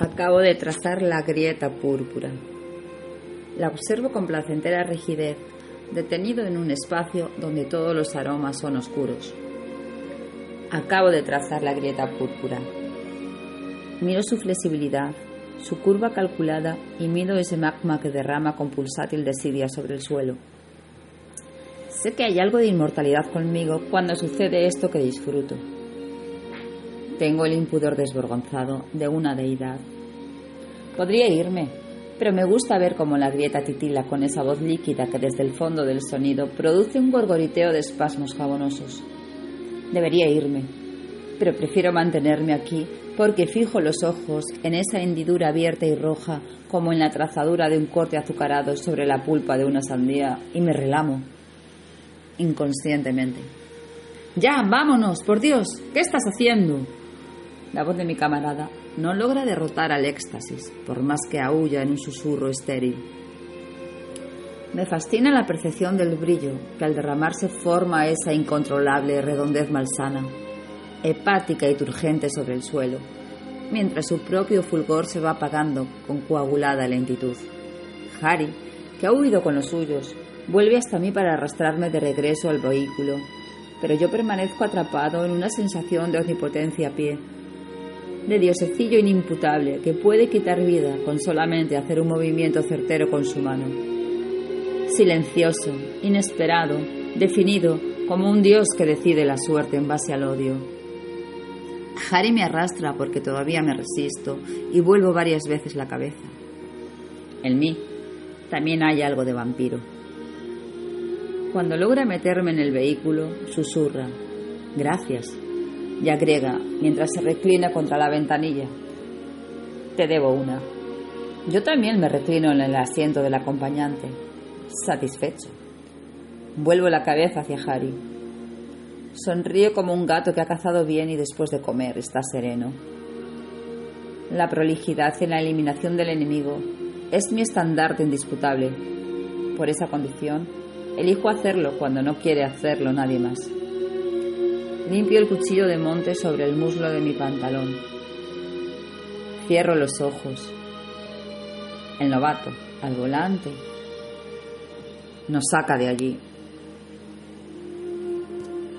Acabo de trazar la grieta púrpura. La observo con placentera rigidez, detenido en un espacio donde todos los aromas son oscuros. Acabo de trazar la grieta púrpura. Miro su flexibilidad, su curva calculada y miro ese magma que derrama con pulsátil desidia sobre el suelo. Sé que hay algo de inmortalidad conmigo cuando sucede esto que disfruto. Tengo el impudor desvergonzado de una deidad. Podría irme, pero me gusta ver cómo la grieta titila con esa voz líquida que desde el fondo del sonido produce un gorgoriteo de espasmos jabonosos. Debería irme, pero prefiero mantenerme aquí porque fijo los ojos en esa hendidura abierta y roja como en la trazadura de un corte azucarado sobre la pulpa de una sandía y me relamo inconscientemente. Ya, vámonos, por Dios, ¿qué estás haciendo? La voz de mi camarada no logra derrotar al éxtasis, por más que aúlla en un susurro estéril. Me fascina la percepción del brillo que al derramarse forma esa incontrolable redondez malsana, hepática y turgente sobre el suelo, mientras su propio fulgor se va apagando con coagulada lentitud. Harry, que ha huido con los suyos, vuelve hasta mí para arrastrarme de regreso al vehículo, pero yo permanezco atrapado en una sensación de omnipotencia a pie, de diosecillo inimputable que puede quitar vida con solamente hacer un movimiento certero con su mano. Silencioso, inesperado, definido como un dios que decide la suerte en base al odio. Harry me arrastra porque todavía me resisto y vuelvo varias veces la cabeza. En mí también hay algo de vampiro. Cuando logra meterme en el vehículo, susurra, gracias, y agrega, mientras se reclina contra la ventanilla, te debo una. Yo también me reclino en el asiento del acompañante, satisfecho. Vuelvo la cabeza hacia Harry. Sonríe como un gato que ha cazado bien y después de comer está sereno. La prolijidad en la eliminación del enemigo es mi estandarte indisputable. Por esa condición, Elijo hacerlo cuando no quiere hacerlo nadie más. Limpio el cuchillo de monte sobre el muslo de mi pantalón. Cierro los ojos. El novato, al volante, nos saca de allí